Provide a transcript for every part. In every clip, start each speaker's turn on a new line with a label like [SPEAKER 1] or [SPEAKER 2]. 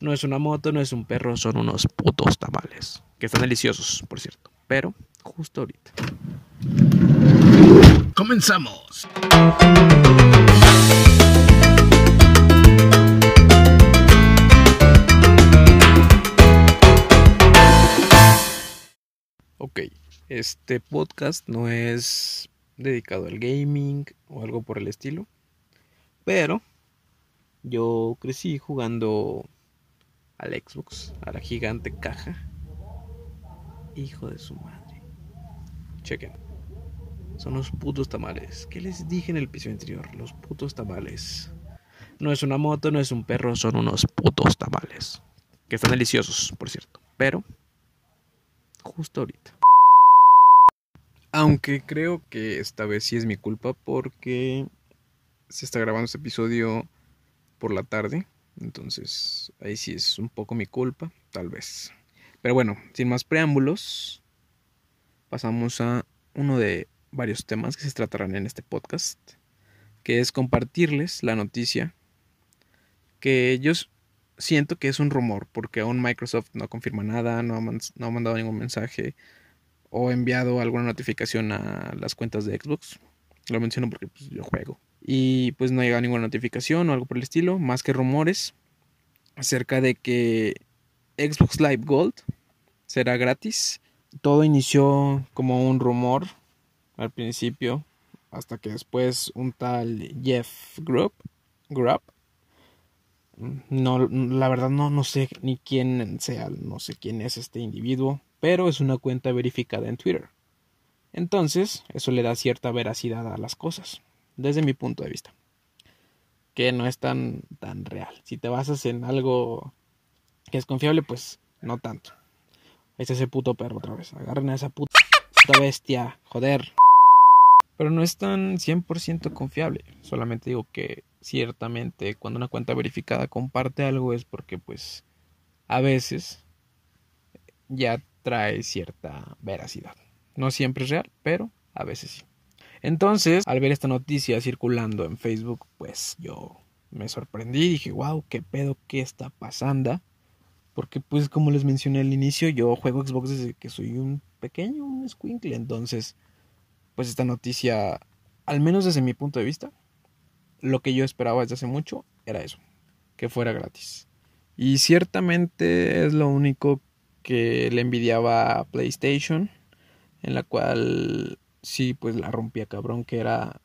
[SPEAKER 1] No es una moto, no es un perro, son unos putos tamales. Que están deliciosos, por cierto. Pero justo ahorita.
[SPEAKER 2] Comenzamos.
[SPEAKER 1] Ok, este podcast no es dedicado al gaming o algo por el estilo. Pero yo crecí jugando al Xbox, a la gigante caja. Hijo de su madre. Chequen. Son los putos tamales. ¿Qué les dije en el episodio anterior? Los putos tamales. No es una moto, no es un perro, son unos putos tamales. Que están deliciosos, por cierto. Pero, justo ahorita. Aunque creo que esta vez sí es mi culpa porque se está grabando este episodio por la tarde. Entonces, ahí sí es un poco mi culpa, tal vez. Pero bueno, sin más preámbulos, pasamos a uno de varios temas que se tratarán en este podcast, que es compartirles la noticia que yo siento que es un rumor, porque aún Microsoft no confirma nada, no ha, no ha mandado ningún mensaje o enviado alguna notificación a las cuentas de Xbox. Lo menciono porque pues, yo juego. Y pues no ha llegado ninguna notificación o algo por el estilo, más que rumores acerca de que Xbox Live Gold será gratis. Todo inició como un rumor al principio, hasta que después un tal Jeff Grubb, Grubb no, la verdad no, no sé ni quién sea, no sé quién es este individuo, pero es una cuenta verificada en Twitter. Entonces, eso le da cierta veracidad a las cosas, desde mi punto de vista. Que no es tan, tan real. Si te basas en algo que es confiable, pues no tanto. Está ese puto perro otra vez. Agarren a esa puta, puta bestia. Joder. Pero no es tan 100% confiable. Solamente digo que ciertamente cuando una cuenta verificada comparte algo es porque pues a veces ya trae cierta veracidad. No siempre es real, pero a veces sí. Entonces, al ver esta noticia circulando en Facebook, pues yo me sorprendí dije, wow, qué pedo, qué está pasando. Porque pues como les mencioné al inicio, yo juego Xbox desde que soy un pequeño, un squinkle. Entonces, pues esta noticia, al menos desde mi punto de vista, lo que yo esperaba desde hace mucho era eso, que fuera gratis. Y ciertamente es lo único que le envidiaba a PlayStation, en la cual sí, pues la rompía cabrón, que era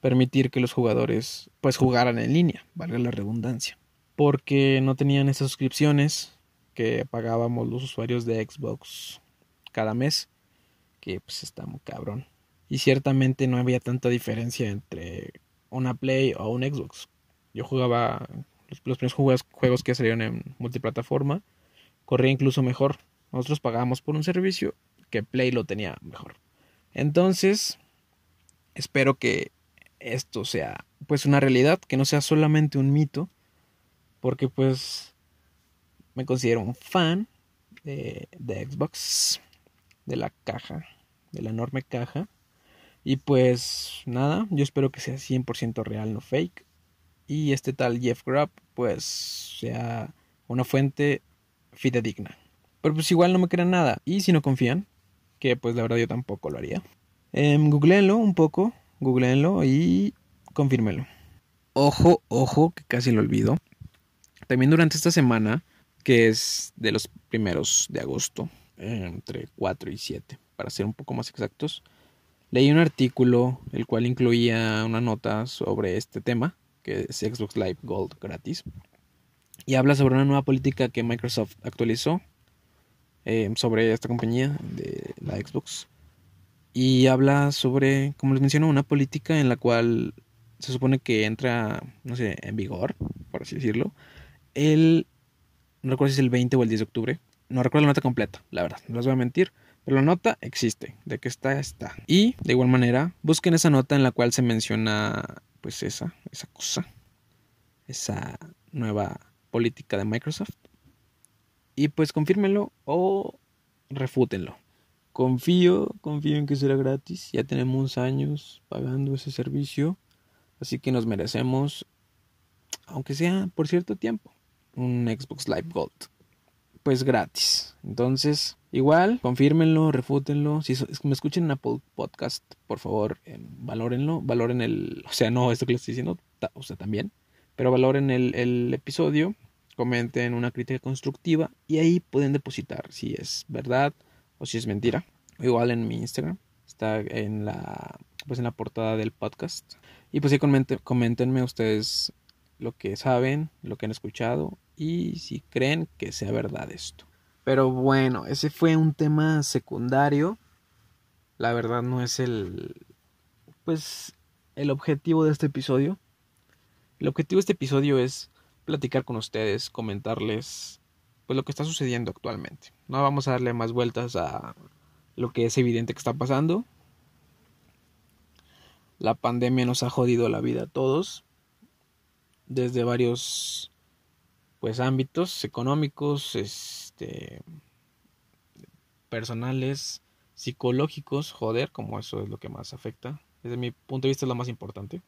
[SPEAKER 1] permitir que los jugadores pues jugaran en línea, valga la redundancia, porque no tenían esas suscripciones que pagábamos los usuarios de Xbox cada mes, que pues está muy cabrón. Y ciertamente no había tanta diferencia entre una Play o un Xbox. Yo jugaba los, los primeros juegos, juegos que salieron en multiplataforma, corría incluso mejor. Nosotros pagábamos por un servicio que Play lo tenía mejor. Entonces, espero que esto sea pues una realidad, que no sea solamente un mito, porque pues me considero un fan de, de Xbox, de la caja, de la enorme caja. Y pues nada, yo espero que sea 100% real, no fake. Y este tal Jeff Grubb pues sea una fuente fidedigna. Pero pues igual no me crean nada. Y si no confían, que pues la verdad yo tampoco lo haría. Eh, googleenlo un poco, googleenlo y confírmelo. Ojo, ojo, que casi lo olvido. También durante esta semana, que es de los primeros de agosto, entre 4 y 7, para ser un poco más exactos, leí un artículo el cual incluía una nota sobre este tema, que es Xbox Live Gold gratis, y habla sobre una nueva política que Microsoft actualizó eh, sobre esta compañía de la Xbox. Y habla sobre, como les menciono, una política en la cual se supone que entra, no sé, en vigor, por así decirlo, el, no recuerdo si es el 20 o el 10 de octubre. No recuerdo la nota completa, la verdad, no les voy a mentir. Pero la nota existe, de que está, está. Y de igual manera, busquen esa nota en la cual se menciona, pues esa, esa cosa, esa nueva política de Microsoft. Y pues confírmenlo o refútenlo. Confío, confío en que será gratis. Ya tenemos años pagando ese servicio. Así que nos merecemos, aunque sea por cierto tiempo, un Xbox Live Gold. Pues gratis. Entonces, igual, confírmenlo, refútenlo. Si me escuchen en Apple Podcast, por favor, eh, valórenlo. Valoren el. O sea, no esto que les estoy diciendo, o sea, también. Pero valoren el, el episodio. Comenten una crítica constructiva. Y ahí pueden depositar si es verdad o si es mentira. Igual en mi Instagram. Está en la. Pues en la portada del podcast. Y pues sí, coméntenme ustedes lo que saben, lo que han escuchado y si creen que sea verdad esto. Pero bueno, ese fue un tema secundario. La verdad no es el pues el objetivo de este episodio. El objetivo de este episodio es platicar con ustedes, comentarles pues lo que está sucediendo actualmente. No vamos a darle más vueltas a lo que es evidente que está pasando. La pandemia nos ha jodido la vida a todos desde varios pues ámbitos económicos, este personales, psicológicos, joder, como eso es lo que más afecta. Desde mi punto de vista es lo más importante.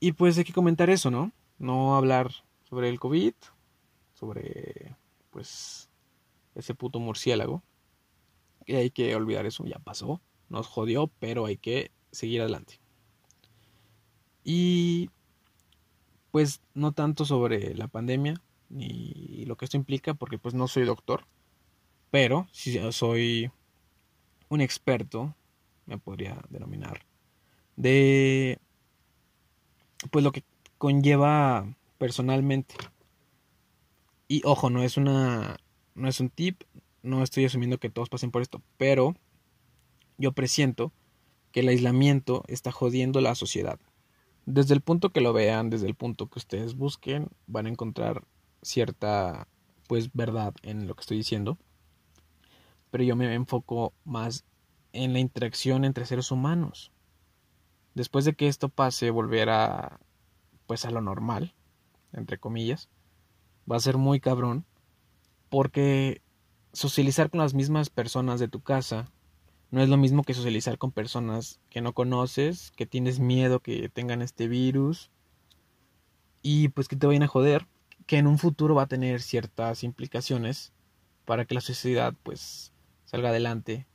[SPEAKER 1] Y pues hay que comentar eso, ¿no? No hablar sobre el COVID, sobre pues ese puto murciélago. Y hay que olvidar eso, ya pasó, nos jodió, pero hay que seguir adelante. Y pues no tanto sobre la pandemia ni lo que esto implica, porque pues no soy doctor, pero si soy un experto, me podría denominar, de pues lo que conlleva personalmente. Y ojo, no es una no es un tip, no estoy asumiendo que todos pasen por esto, pero yo presiento que el aislamiento está jodiendo la sociedad. Desde el punto que lo vean, desde el punto que ustedes busquen, van a encontrar cierta pues verdad en lo que estoy diciendo. Pero yo me enfoco más en la interacción entre seres humanos. Después de que esto pase, volver a pues a lo normal, entre comillas, va a ser muy cabrón porque socializar con las mismas personas de tu casa no es lo mismo que socializar con personas que no conoces, que tienes miedo que tengan este virus y pues que te vayan a joder, que en un futuro va a tener ciertas implicaciones para que la sociedad pues salga adelante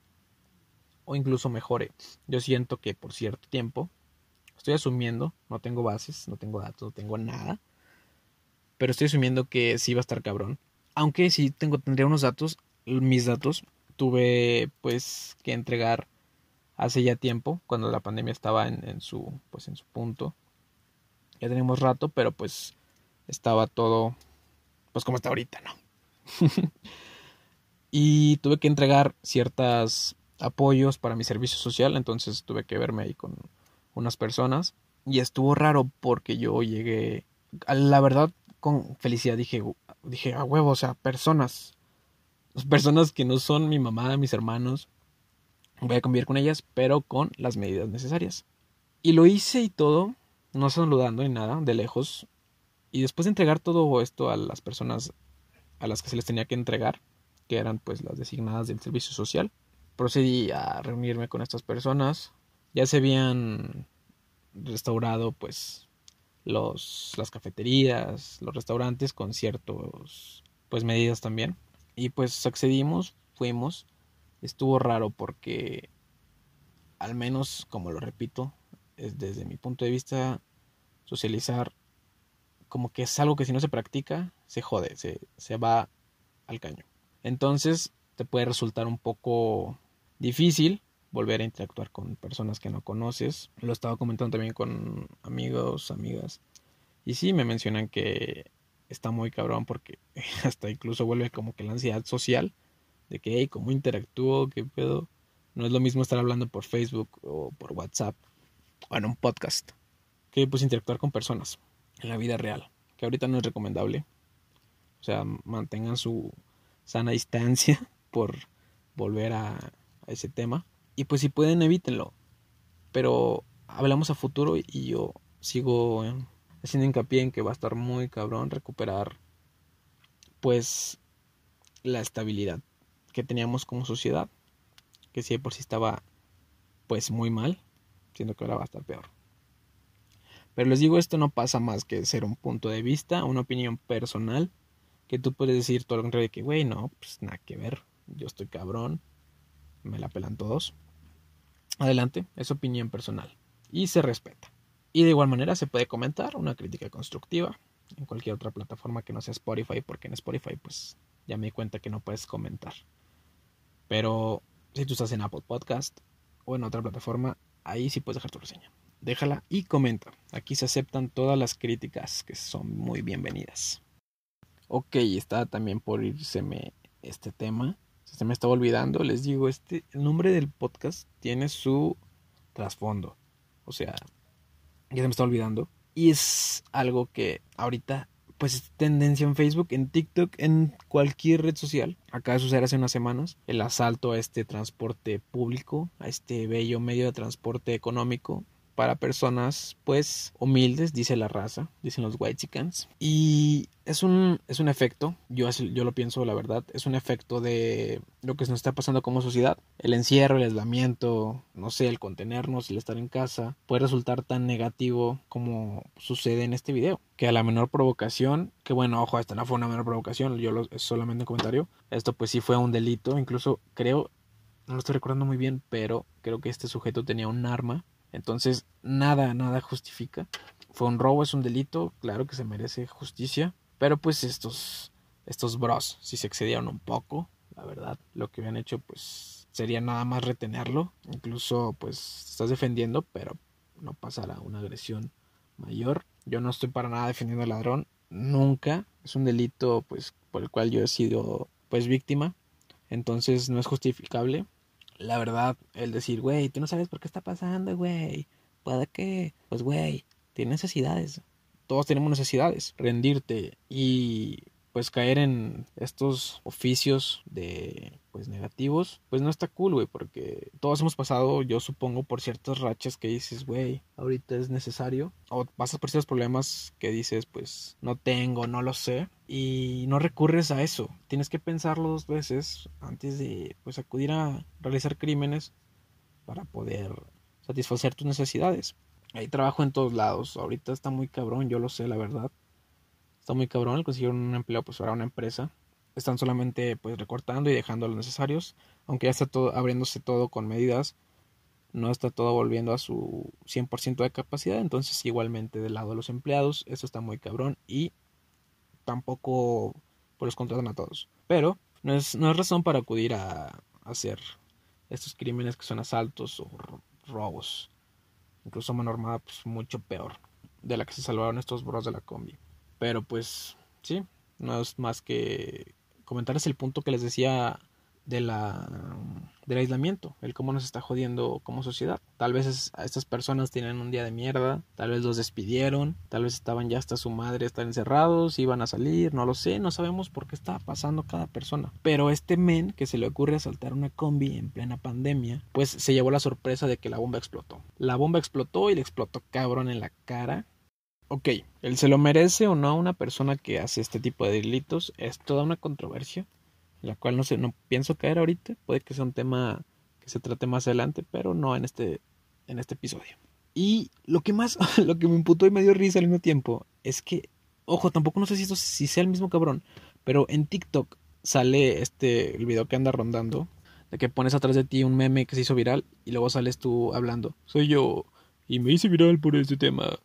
[SPEAKER 1] o incluso mejore. Yo siento que por cierto tiempo, estoy asumiendo, no tengo bases, no tengo datos, no tengo nada, pero estoy asumiendo que sí va a estar cabrón. Aunque sí tengo, tendría unos datos, mis datos, tuve pues que entregar hace ya tiempo, cuando la pandemia estaba en, su pues en su punto. Ya tenemos rato, pero pues estaba todo pues como está ahorita, ¿no? y tuve que entregar ciertos apoyos para mi servicio social, entonces tuve que verme ahí con unas personas y estuvo raro porque yo llegué, la verdad, con felicidad dije, dije, a huevo, o sea, personas personas que no son mi mamá, mis hermanos, voy a convivir con ellas, pero con las medidas necesarias. Y lo hice y todo, no saludando ni nada, de lejos. Y después de entregar todo esto a las personas a las que se les tenía que entregar, que eran pues las designadas del servicio social, procedí a reunirme con estas personas. Ya se habían restaurado pues los, las cafeterías, los restaurantes con ciertos pues medidas también. Y pues accedimos, fuimos. Estuvo raro porque, al menos, como lo repito, es desde mi punto de vista, socializar como que es algo que si no se practica, se jode, se, se va al caño. Entonces te puede resultar un poco difícil volver a interactuar con personas que no conoces. Lo estaba comentando también con amigos, amigas. Y sí, me mencionan que está muy cabrón porque hasta incluso vuelve como que la ansiedad social de que, hey, ¿cómo interactúo? ¿Qué pedo? No es lo mismo estar hablando por Facebook o por WhatsApp o en un podcast que pues interactuar con personas en la vida real, que ahorita no es recomendable. O sea, mantengan su sana distancia por volver a, a ese tema. Y pues si pueden, evítenlo. Pero hablamos a futuro y yo sigo haciendo hincapié en que va a estar muy cabrón recuperar pues la estabilidad que teníamos como sociedad, que si por sí estaba pues muy mal, siendo que ahora va a estar peor. Pero les digo, esto no pasa más que ser un punto de vista, una opinión personal, que tú puedes decir todo lo contrario de que, güey, no, pues nada que ver, yo estoy cabrón, me la pelan todos. Adelante, es opinión personal y se respeta. Y de igual manera se puede comentar una crítica constructiva en cualquier otra plataforma que no sea Spotify, porque en Spotify pues ya me di cuenta que no puedes comentar. Pero si tú estás en Apple Podcast o en otra plataforma, ahí sí puedes dejar tu reseña. Déjala y comenta. Aquí se aceptan todas las críticas que son muy bienvenidas. Ok, está también por irseme este tema. Se me estaba olvidando, les digo, este, el nombre del podcast tiene su trasfondo. O sea, ya se me está olvidando. Y es algo que ahorita, pues es tendencia en Facebook, en TikTok, en cualquier red social. Acaba de suceder hace unas semanas el asalto a este transporte público, a este bello medio de transporte económico para personas pues humildes, dice la raza, dicen los white chickens. Y es un, es un efecto, yo, yo lo pienso la verdad, es un efecto de lo que nos está pasando como sociedad. El encierro, el aislamiento, no sé, el contenernos, el estar en casa, puede resultar tan negativo como sucede en este video. Que a la menor provocación, que bueno, ojo, esta no fue una menor provocación, yo lo, es solamente un comentario. Esto pues sí fue un delito, incluso creo, no lo estoy recordando muy bien, pero creo que este sujeto tenía un arma entonces, nada, nada justifica. Fue un robo, es un delito, claro que se merece justicia, pero pues estos, estos bros, si se excedieron un poco, la verdad, lo que habían hecho, pues sería nada más retenerlo, incluso pues estás defendiendo, pero no pasará una agresión mayor. Yo no estoy para nada defendiendo al ladrón, nunca, es un delito pues por el cual yo he sido pues víctima, entonces no es justificable la verdad, el decir, güey, tú no sabes por qué está pasando, güey. Puede que, pues, güey, tiene necesidades. Todos tenemos necesidades. Rendirte y pues caer en estos oficios de pues negativos, pues no está cool, güey, porque todos hemos pasado, yo supongo, por ciertas rachas que dices, güey, ahorita es necesario, o pasas por ciertos problemas que dices, pues no tengo, no lo sé, y no recurres a eso. Tienes que pensarlo dos veces antes de pues acudir a realizar crímenes para poder satisfacer tus necesidades. Hay trabajo en todos lados, ahorita está muy cabrón, yo lo sé, la verdad está muy cabrón el conseguir un empleo pues para una empresa. Están solamente pues recortando y dejando los necesarios, aunque ya está todo abriéndose todo con medidas, no está todo volviendo a su 100% de capacidad, entonces igualmente del lado de los empleados, eso está muy cabrón y tampoco pues los contratan a todos. Pero no es, no es razón para acudir a, hacer estos crímenes que son asaltos o robos. Incluso mano armada, pues mucho peor de la que se salvaron estos bros de la combi. Pero pues sí, no es más que comentarles el punto que les decía de la, del aislamiento, el cómo nos está jodiendo como sociedad. Tal vez a estas personas tienen un día de mierda, tal vez los despidieron, tal vez estaban ya hasta su madre, están encerrados, iban a salir, no lo sé, no sabemos por qué está pasando cada persona. Pero este men que se le ocurre asaltar una combi en plena pandemia, pues se llevó la sorpresa de que la bomba explotó. La bomba explotó y le explotó cabrón en la cara Ok, ¿el se lo merece o no a una persona que hace este tipo de delitos? Es toda una controversia, la cual no sé, no pienso caer ahorita. Puede que sea un tema que se trate más adelante, pero no en este, en este episodio. Y lo que más, lo que me imputó y me dio risa al mismo tiempo, es que, ojo, tampoco no sé si esto si sea el mismo cabrón, pero en TikTok sale este, el video que anda rondando, de que pones atrás de ti un meme que se hizo viral y luego sales tú hablando. Soy yo y me hice viral por este tema.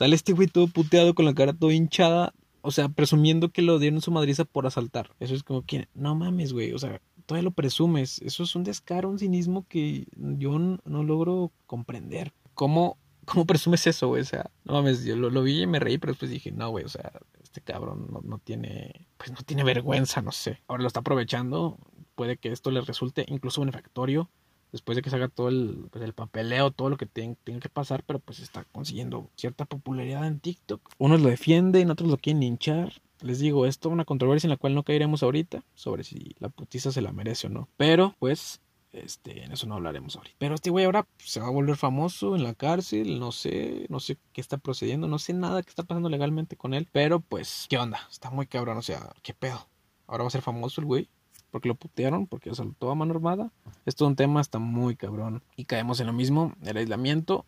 [SPEAKER 1] Sale este güey todo puteado con la cara todo hinchada. O sea, presumiendo que lo dieron su madriza por asaltar. Eso es como que, no mames, güey. O sea, todavía lo presumes. Eso es un descaro, un cinismo que yo no, logro comprender. ¿Cómo, ¿Cómo presumes eso, güey? O sea, no mames, yo lo, vi y me reí, pero después dije, no, güey, o sea, este cabrón no, no tiene, pues no tiene vergüenza, no sé. Ahora lo está aprovechando. Puede que esto le resulte incluso benefactorio después de que se haga todo el, pues, el papeleo, todo lo que tiene, que pasar, pero pues está consiguiendo cierta popularidad en TikTok. Unos lo defienden, otros lo quieren hinchar. Les digo, esto es una controversia en la cual no caeremos ahorita sobre si la putiza se la merece o no. Pero, pues, este, en eso no hablaremos ahorita. Pero este güey ahora pues, se va a volver famoso en la cárcel, no sé, no sé qué está procediendo, no sé nada que está pasando legalmente con él. Pero, pues, ¿qué onda? Está muy cabrón, o sea, ¿qué pedo? Ahora va a ser famoso el güey porque lo putearon, porque asaltó a mano armada. Es todo un tema, está muy cabrón. Y caemos en lo mismo, el aislamiento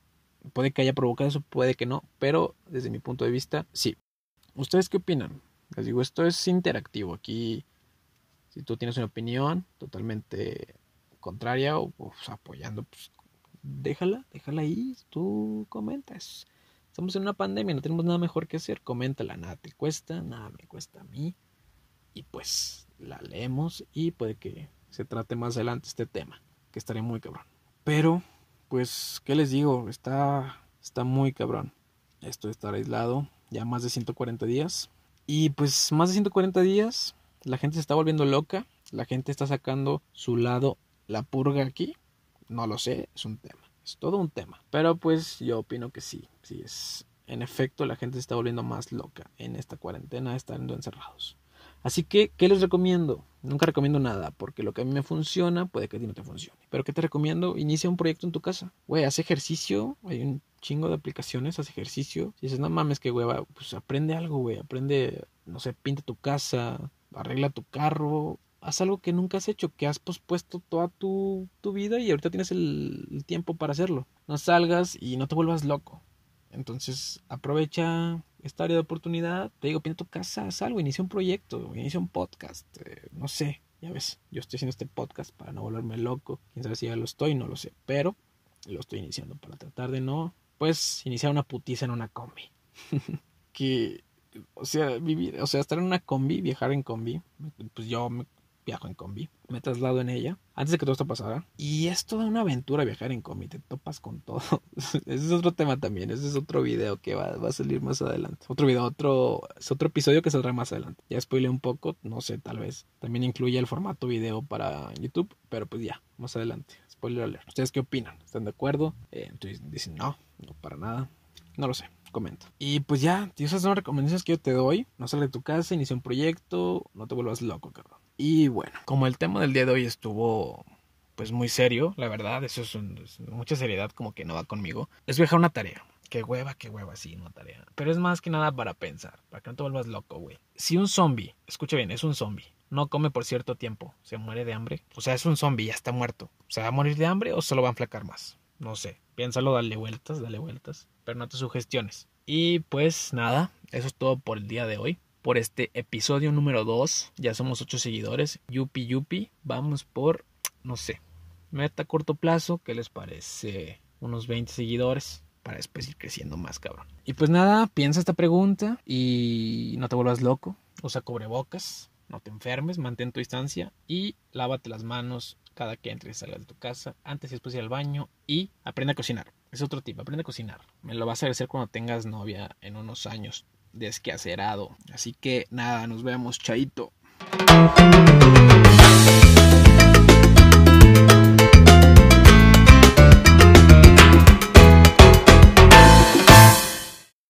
[SPEAKER 1] Puede que haya provocado eso, puede que no, pero desde mi punto de vista, sí. ¿Ustedes qué opinan? Les digo, esto es interactivo. Aquí, si tú tienes una opinión totalmente contraria o apoyando, pues déjala, déjala ahí, tú comentas. Estamos en una pandemia, no tenemos nada mejor que hacer, coméntala, nada te cuesta, nada me cuesta a mí. Y pues la leemos y puede que se trate más adelante este tema, que estaría muy cabrón. Pero, pues, ¿qué les digo? Está, está muy cabrón esto de estar aislado ya más de 140 días. Y pues más de 140 días, la gente se está volviendo loca, la gente está sacando su lado, la purga aquí. No lo sé, es un tema, es todo un tema. Pero pues yo opino que sí, sí es. En efecto, la gente se está volviendo más loca en esta cuarentena, estando encerrados. Así que, ¿qué les recomiendo? Nunca recomiendo nada, porque lo que a mí me funciona puede que a ti no te funcione. Pero ¿qué te recomiendo? Inicia un proyecto en tu casa. Güey, haz ejercicio. Hay un chingo de aplicaciones, haz ejercicio. Si dices, no mames, que hueva, pues aprende algo, güey. Aprende, no sé, pinta tu casa, arregla tu carro. Haz algo que nunca has hecho, que has pospuesto toda tu, tu vida y ahorita tienes el, el tiempo para hacerlo. No salgas y no te vuelvas loco. Entonces, aprovecha esta área de oportunidad. Te digo, pinta tu casa, algo, inicia un proyecto, inicia un podcast, eh, no sé. Ya ves, yo estoy haciendo este podcast para no volverme loco. Quién sabe si ya lo estoy, no lo sé. Pero lo estoy iniciando para tratar de no, pues, iniciar una putiza en una combi. que, o sea, vivir, o sea, estar en una combi, viajar en combi. Pues yo me viajo en combi, me traslado en ella antes de que todo esto pasara. Y es toda una aventura viajar en combi, te topas con todo. ese es otro tema también, ese es otro video que va, va, a salir más adelante. Otro video, otro, es otro episodio que saldrá más adelante. Ya spoilé un poco, no sé, tal vez. También incluye el formato video para YouTube, pero pues ya, más adelante. Spoiler alert. ¿Ustedes qué opinan? ¿Están de acuerdo? Eh, entonces dicen no, no para nada. No lo sé comenta. Y pues ya, esas son las recomendaciones que yo te doy. No sale de tu casa, inicia un proyecto, no te vuelvas loco, cabrón. Y bueno, como el tema del día de hoy estuvo pues muy serio, la verdad, eso es, un, mucha seriedad como que no va conmigo. Les voy a dejar una tarea. Qué hueva, qué hueva, sí, una tarea. Pero es más que nada para pensar, para que no te vuelvas loco, güey. Si un zombie, escucha bien, es un zombie, no come por cierto tiempo, se muere de hambre. O sea, es un zombie, ya está muerto. ¿Se va a morir de hambre o solo va a enflacar más? No sé. Piénsalo, dale vueltas, dale vueltas. Pero no te sugestiones. Y pues nada, eso es todo por el día de hoy por este episodio número 2. Ya somos 8 seguidores. Yupi Yupi. Vamos por, no sé, meta a corto plazo. ¿Qué les parece? Unos 20 seguidores. Para después ir creciendo más, cabrón. Y pues nada, piensa esta pregunta y no te vuelvas loco. Usa cubrebocas. No te enfermes, mantén tu distancia y lávate las manos cada que entres y salgas de tu casa, antes y después de ir al baño y aprende a cocinar. Es otro tipo, aprende a cocinar. Me lo vas a agradecer cuando tengas novia en unos años desquacerado. Así que nada, nos vemos, chaito.